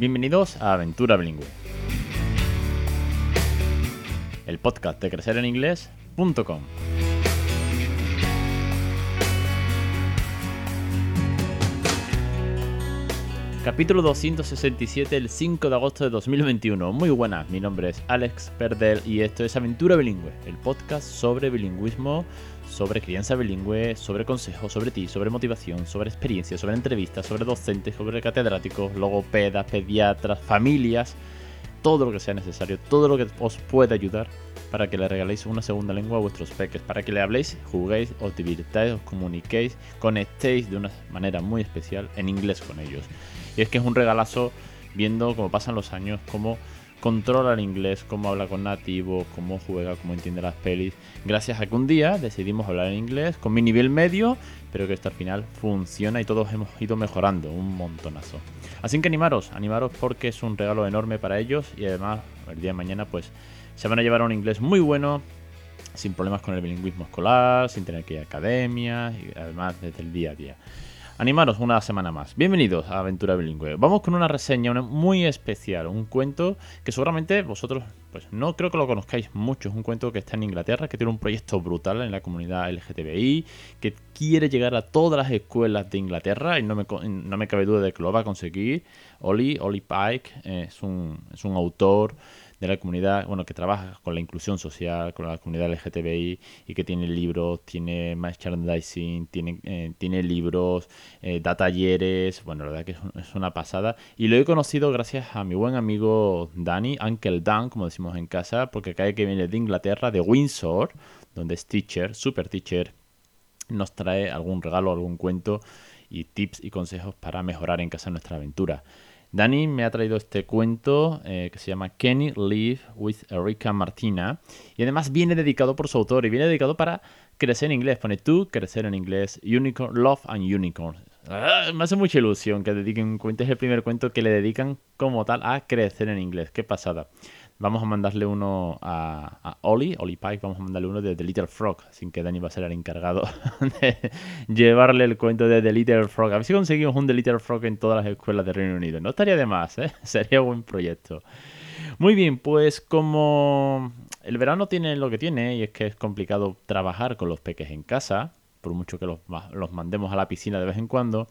Bienvenidos a Aventura Bilingüe, el podcast de crecereninglés.com. Capítulo 267, el 5 de agosto de 2021. Muy buenas, mi nombre es Alex Perdel y esto es Aventura Bilingüe, el podcast sobre bilingüismo, sobre crianza bilingüe, sobre consejos, sobre ti, sobre motivación, sobre experiencias, sobre entrevistas, sobre docentes, sobre catedráticos, logopedas, pediatras, familias, todo lo que sea necesario, todo lo que os pueda ayudar para que le regaléis una segunda lengua a vuestros peques, para que le habléis, juguéis, os divirtáis, os comuniquéis, conectéis de una manera muy especial en inglés con ellos. Es que es un regalazo viendo cómo pasan los años, cómo controla el inglés, cómo habla con nativos, cómo juega, cómo entiende las pelis. Gracias a que un día decidimos hablar en inglés con mi nivel medio, pero que esto al final funciona y todos hemos ido mejorando un montonazo. Así que animaros, animaros porque es un regalo enorme para ellos y además el día de mañana pues se van a llevar a un inglés muy bueno, sin problemas con el bilingüismo escolar, sin tener que ir a academia y además desde el día a día. Animaros una semana más. Bienvenidos a Aventura Bilingüe. Vamos con una reseña muy especial, un cuento que seguramente vosotros, pues no creo que lo conozcáis mucho. Es un cuento que está en Inglaterra, que tiene un proyecto brutal en la comunidad LGTBI, que quiere llegar a todas las escuelas de Inglaterra y no me, cabe duda de que lo va a conseguir. Oli, Oli Pike un, es un autor de la comunidad, bueno, que trabaja con la inclusión social, con la comunidad LGTBI y que tiene libros, tiene merchandising, tiene, eh, tiene libros, eh, da talleres, bueno, la verdad que es, una pasada. Y lo he conocido gracias a mi buen amigo Danny, Uncle Dan, como decimos en casa, porque cae que viene de Inglaterra, de Windsor, donde es teacher, super teacher, nos trae algún regalo, algún cuento y tips y consejos para mejorar en casa nuestra aventura. Dani me ha traído este cuento eh, que se llama Kenny Live with Erika Martina y además viene dedicado por su autor y viene dedicado para crecer en inglés. Pone tú, crecer en inglés, Unicorn, Love and Unicorn. Ah, me hace mucha ilusión que dediquen un cuento. Es el primer cuento que le dedican como tal a crecer en inglés. Qué pasada. Vamos a mandarle uno a, Oli, Oli Pike, vamos a mandarle uno de The Little Frog, sin que Dani va a ser el encargado de llevarle el cuento de The Little Frog. A ver si conseguimos un The Little Frog en todas las escuelas de Reino Unido. No estaría de más, ¿eh? Sería buen proyecto. Muy bien, pues como el verano tiene lo que tiene, y es que es complicado trabajar con los peques en casa, por mucho que los mandemos a la piscina de vez en cuando,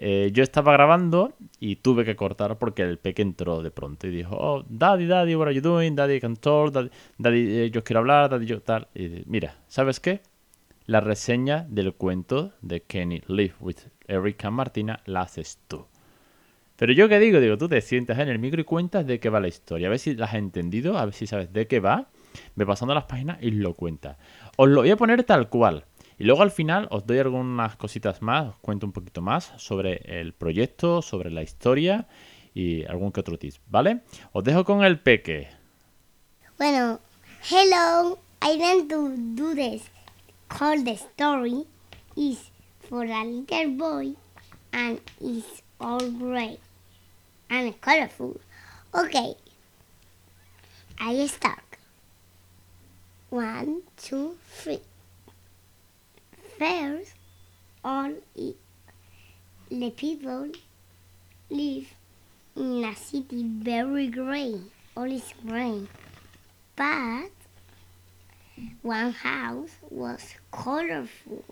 eh, yo estaba grabando y tuve que cortar porque el peque entró de pronto y dijo, oh, daddy, daddy, what are you doing? Daddy, can talk, daddy, eh, yo quiero hablar, daddy, yo tal. Y mira, ¿sabes qué? La reseña del cuento de Kenny Live with Erika Martina la haces tú. Pero yo qué digo, digo, tú te sientas en el micro y cuentas de qué va la historia. A ver si la has entendido, a ver si sabes de qué va. Ve pasando las páginas y lo cuentas. Os lo voy a poner tal cual. Y luego al final os doy algunas cositas más, os cuento un poquito más sobre el proyecto, sobre la historia y algún que otro tip, ¿vale? Os dejo con el peque. Bueno, hello, I want to do this. Call the story is for a little boy and it's all gray and colorful. Okay, I start. One, two, three. First, all the people live in a city very gray, all is gray. But one house was colorful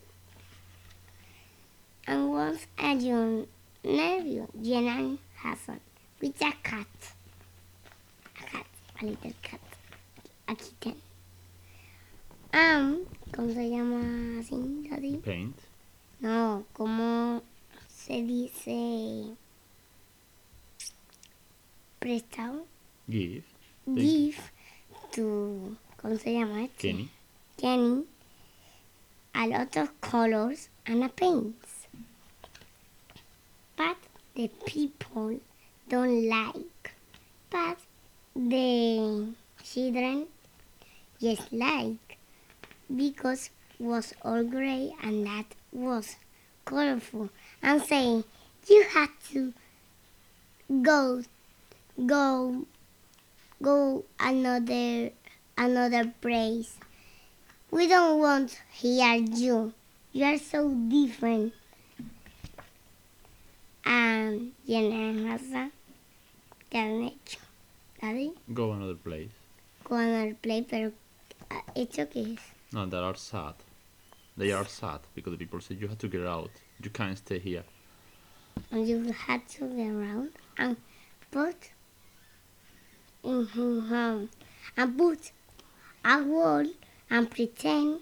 and was a young nephew, Jenan Hassan, with a cat. A cat, a little cat, a kitten. Um, ¿Cómo se llama? Paint. No, ¿cómo se dice prestado? Give. Give to, ¿cómo se llama este? Kenny. Kenny a lot of colors and a paints. But the people don't like. But the children just like because was all gray and that was colorful and saying you had to go go go another another place we don't want hear you you are so different and Jenna ¿Qué han hecho? Daddy, Go another place. go another place, pero ah, ¿hecho qué es? No, they are sad. They are sad because the people say you have to get out. You can't stay here. And you had to get around and put in his home and put a wall and pretend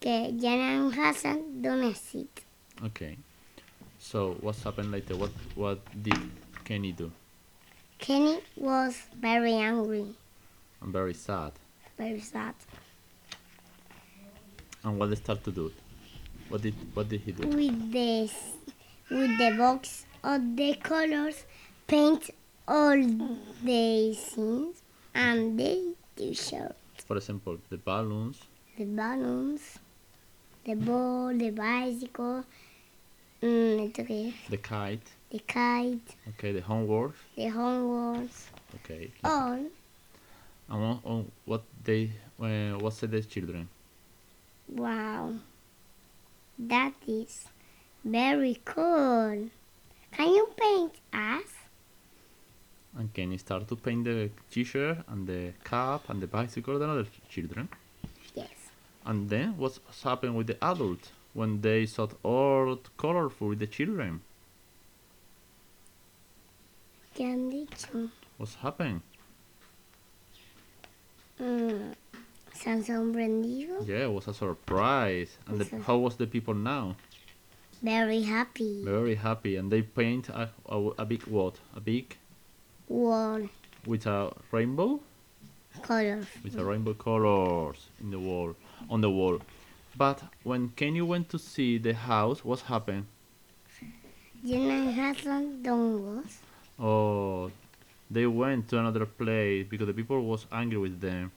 que Janan Hassan don't sit. Okay. So what's happened later? What what did Kenny do? Kenny was very angry, I'm very sad. very sad. And what they start to do? What did what did he do? With the with the box of the colors, paint all the scenes and the t-shirt, For example, the balloons, the balloons, the ball, the bicycle, mm, ¿esto qué es? the kite, the kite, okay, the homework, the homeworks, okay. all And what, oh, what they uh, what said the children? Wow, that is very cool. Can you paint us? And can you start to paint the t-shirt and the cap and the bicycle and other children. Yes. And then what's happened with the adult when they saw all colorful with the children? ¿Qué han dicho? What's happened? Mm, ¿Se han sorprendido? Yeah, it was a surprise. And the, how was the people now? Very happy. Very happy. And they paint a, a, a big what? A big Wall with a rainbow, colors. with a rainbow colors in the wall, on the wall. But when Kenny went to see the house, what happened? Jenna Hassan don't was. Oh, they went to another place because the people was angry with them.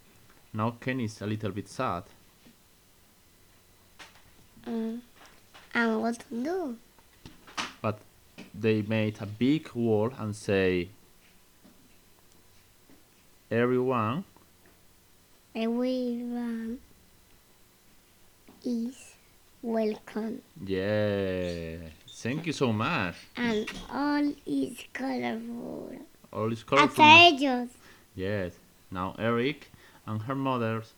Now Ken is a little bit sad. Mm. And what to do? But they made a big wall and say, everyone Everyone is welcome. Yeah. Thank you so much. And all is colorful. All is colorful. Hasta ellos. Yes. Now Eric and her mothers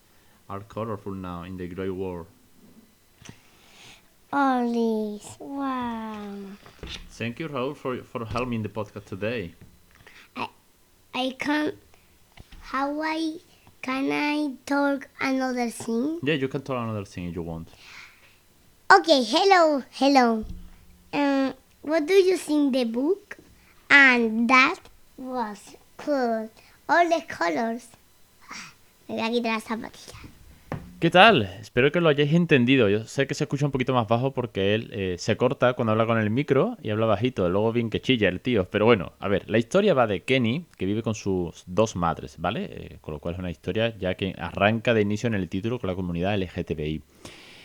are colorful now in the great world. All is. Wow. Thank you, Raul, for for helping the podcast today. I I can't. How I can I talk another thing? Yeah, you can talk another thing if you want. Okay. Hello. Hello. Um, what do you think the book? And that was cool. All the colors. Me voy a quitar la zapatilla. ¿Qué tal? Espero que lo hayáis entendido. Yo sé que se escucha un poquito más bajo porque él eh, se corta cuando habla con el micro y habla bajito. Luego bien que chilla el tío. Pero bueno, a ver, la historia va de Kenny, que vive con sus dos madres, ¿vale? Eh, con lo cual es una historia ya que arranca de inicio en el título con la comunidad LGTBI.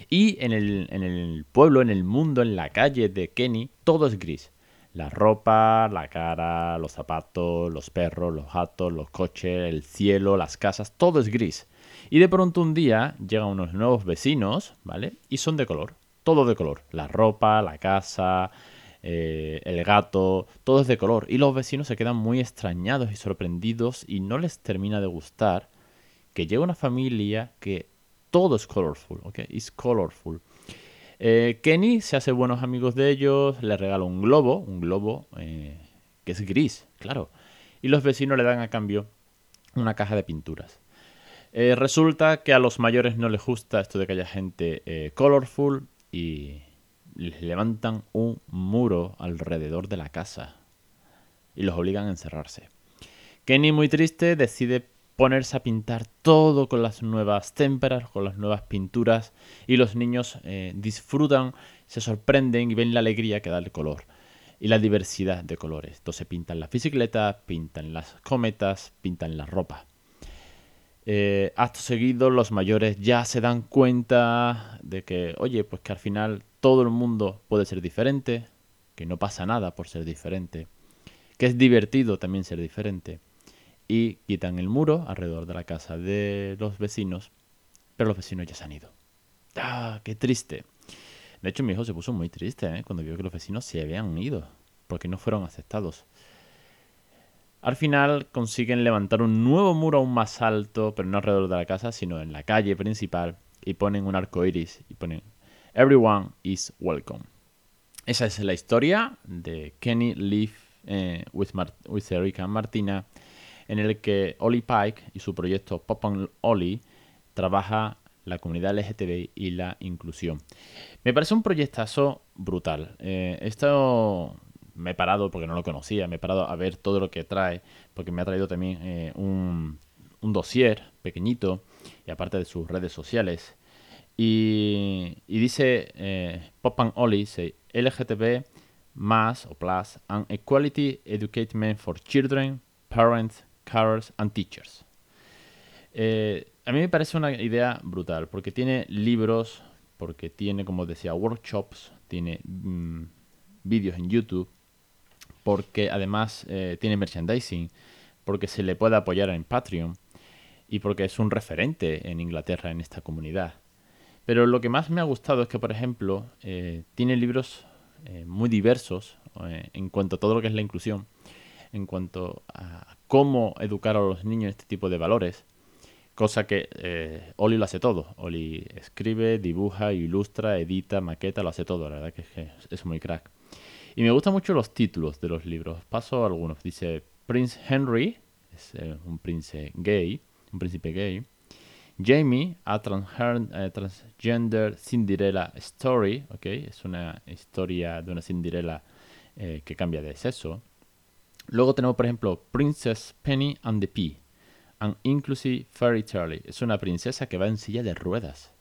Y en el pueblo, en el mundo, en la calle de Kenny, todo es gris. La ropa, la cara, los zapatos, los perros, los gatos, los coches, el cielo, las casas, todo es gris. Y de pronto un día llegan unos nuevos vecinos, ¿vale? Y son de color, todo de color. La ropa, la casa, eh, el gato, todo es de color. Y los vecinos se quedan muy extrañados y sorprendidos y no les termina de gustar que llega una familia que todo es colorful, ¿ok? Es colorful. Eh, Kenny se hace buenos amigos de ellos, le regala un globo, un globo eh, que es gris, claro. Y los vecinos le dan a cambio una caja de pinturas. Eh, resulta que a los mayores no les gusta esto de que haya gente colorful y les levantan un muro alrededor de la casa y los obligan a encerrarse. Kenny, muy triste, decide ponerse a pintar todo con las nuevas témperas, con las nuevas pinturas y los niños eh, disfrutan, se sorprenden y ven la alegría que da el color y la diversidad de colores. Entonces pintan las bicicletas, pintan las cometas, pintan la ropa. Eh, acto seguido los mayores ya se dan cuenta de que, oye, pues que al final todo el mundo puede ser diferente, que no pasa nada por ser diferente, que es divertido también ser diferente y quitan el muro alrededor de la casa de los vecinos, pero los vecinos ya se han ido. ¡Ah, qué triste! De hecho, mi hijo se puso muy triste ¿eh? cuando vio que los vecinos se habían ido, porque no fueron aceptados. Al final consiguen levantar un nuevo muro aún más alto, pero no alrededor de la casa, sino en la calle principal, y ponen un arco iris y ponen Everyone is welcome. Esa es la historia de Kenny Live eh, with Erika Martina, en el que Oli Pike y su proyecto Pop on Oli trabaja la comunidad LGTBI y la inclusión. Me parece un proyectazo brutal. Eh, esto me he parado porque no lo conocía, me he parado a ver todo lo que trae, porque me ha traído también eh, un, un dossier pequeñito, y aparte de sus redes sociales. Y, dice eh, Pop and Oli, dice LGTB más o plus and equality education for children, parents, carers and teachers. Eh, a mí me parece una idea brutal porque tiene libros, porque tiene, como decía, workshops, tiene mm, vídeos en YouTube, porque además eh, tiene merchandising, porque se le puede apoyar en Patreon y porque es un referente en Inglaterra en esta comunidad. Pero lo que más me ha gustado es que, por ejemplo, eh, tiene libros muy diversos en cuanto a todo lo que es la inclusión, en cuanto a cómo educar a los niños este tipo de valores, cosa que Oli lo hace todo. Oli escribe, dibuja, ilustra, edita, maqueta, lo hace todo. La verdad que es, muy crack. Y me gustan mucho los títulos de los libros. Paso a algunos. Dice Prince Henry, es eh, un príncipe gay, un príncipe gay. Jamie, a eh, transgender Cinderella story, ¿ok? Es una historia de una Cinderella eh, que cambia de sexo. Luego tenemos, por ejemplo, Princess Penny and the Pea, an inclusive fairy tale. Es una princesa que va en silla de ruedas.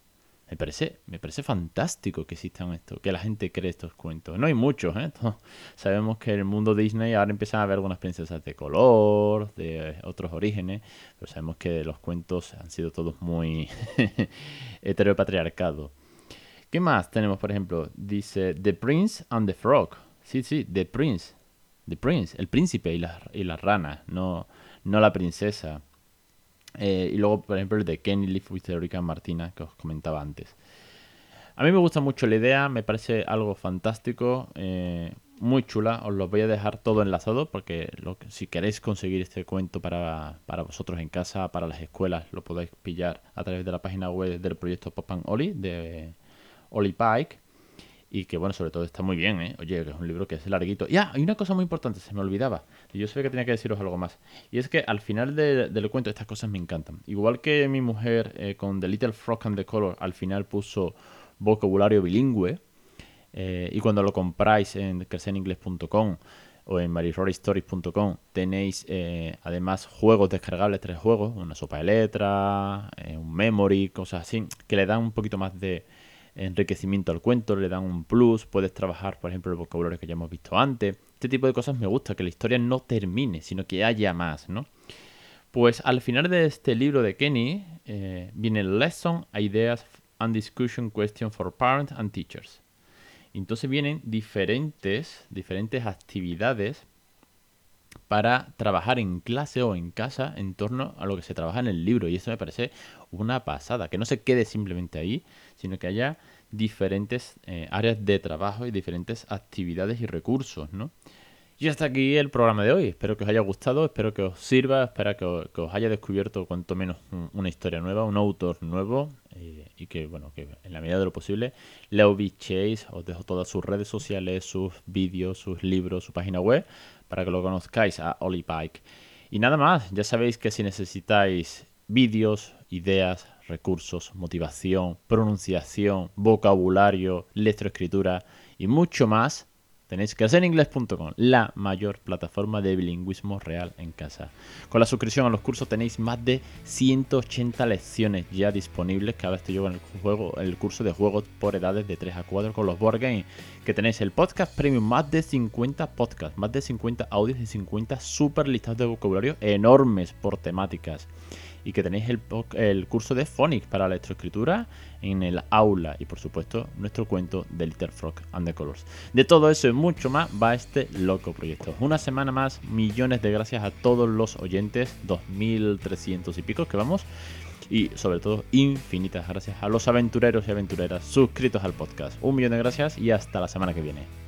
Me parece, me parece fantástico que existan esto, que la gente cree estos cuentos. No hay muchos, ¿eh? sabemos que en el mundo Disney ahora empiezan a haber algunas princesas de color, de otros orígenes, pero sabemos que los cuentos han sido todos muy heteropatriarcados. ¿Qué más tenemos, por ejemplo? Dice The Prince and the Frog. Sí, sí, The Prince. The Prince, el príncipe y la, y la rana, no, no la princesa. Eh, y luego, por ejemplo, el de Kenny Live with Erika Martina, que os comentaba antes. A mí me gusta mucho la idea, me parece algo fantástico, eh, muy chula. Os lo voy a dejar todo enlazado porque si queréis conseguir este cuento para, para, vosotros en casa, para las escuelas, lo podéis pillar a través de la página web del proyecto Pop and Oli de Oli Pike y que bueno, sobre todo está muy bien, ¿eh? Oye, que es un libro que es larguito. Ya, hay una cosa muy importante, se me olvidaba. Y yo sé que tenía que deciros algo más. Y es que al final del cuento estas cosas me encantan. Igual que mi mujer eh, con The Little Frog and the Color al final puso vocabulario bilingüe. Eh, y cuando lo compráis en creceningles.com o en marisrorystories.com tenéis eh, además juegos descargables, tres juegos, una sopa de letra, un memory, cosas así, que le dan un poquito más de enriquecimiento al cuento, le dan un plus, puedes trabajar, por ejemplo, el vocabulario que ya hemos visto antes. Este tipo de cosas me gusta, que la historia no termine, sino que haya más, ¿no? Pues al final de este libro de Kenny eh, viene Lesson, Ideas and Discussion Question for Parents and Teachers. Entonces vienen diferentes, diferentes actividades para trabajar en clase o en casa en torno a lo que se trabaja en el libro. Y eso me parece una pasada, que no se quede simplemente ahí, sino que haya diferentes eh, áreas de trabajo y diferentes actividades y recursos, ¿no? Y hasta aquí el programa de hoy. Espero que os haya gustado, espero que os sirva, espero que os, haya descubierto cuanto menos una historia nueva, un autor nuevo eh, y que, bueno, que en la medida de lo posible le ubichéis, os dejo todas sus redes sociales, sus vídeos, sus libros, su página web para que lo conozcáis a Oli Pike. Y nada más, ya sabéis que si necesitáis vídeos, ideas, recursos, motivación, pronunciación, vocabulario, lectoescritura y mucho más, tenéis que hacer inglés.com, la mayor plataforma de bilingüismo real en casa. Con la suscripción a los cursos tenéis más de 180 lecciones ya disponibles, que ahora estoy yo en el, juego, el curso de juegos por edades de 3 a 4 con los board games, que tenéis el podcast premium, más de 50 podcasts, más de 50 audios y 50 super listados de vocabulario enormes por temáticas y que tenéis el, curso de Phonics para la electroescritura en el aula y por supuesto nuestro cuento de Little Frog and the Colors. De todo eso y mucho más va este loco proyecto. Una semana más, millones de gracias a todos los oyentes, 2300 y pico que vamos. Y sobre todo, infinitas gracias a los aventureros y aventureras suscritos al podcast. Un millón de gracias y hasta la semana que viene.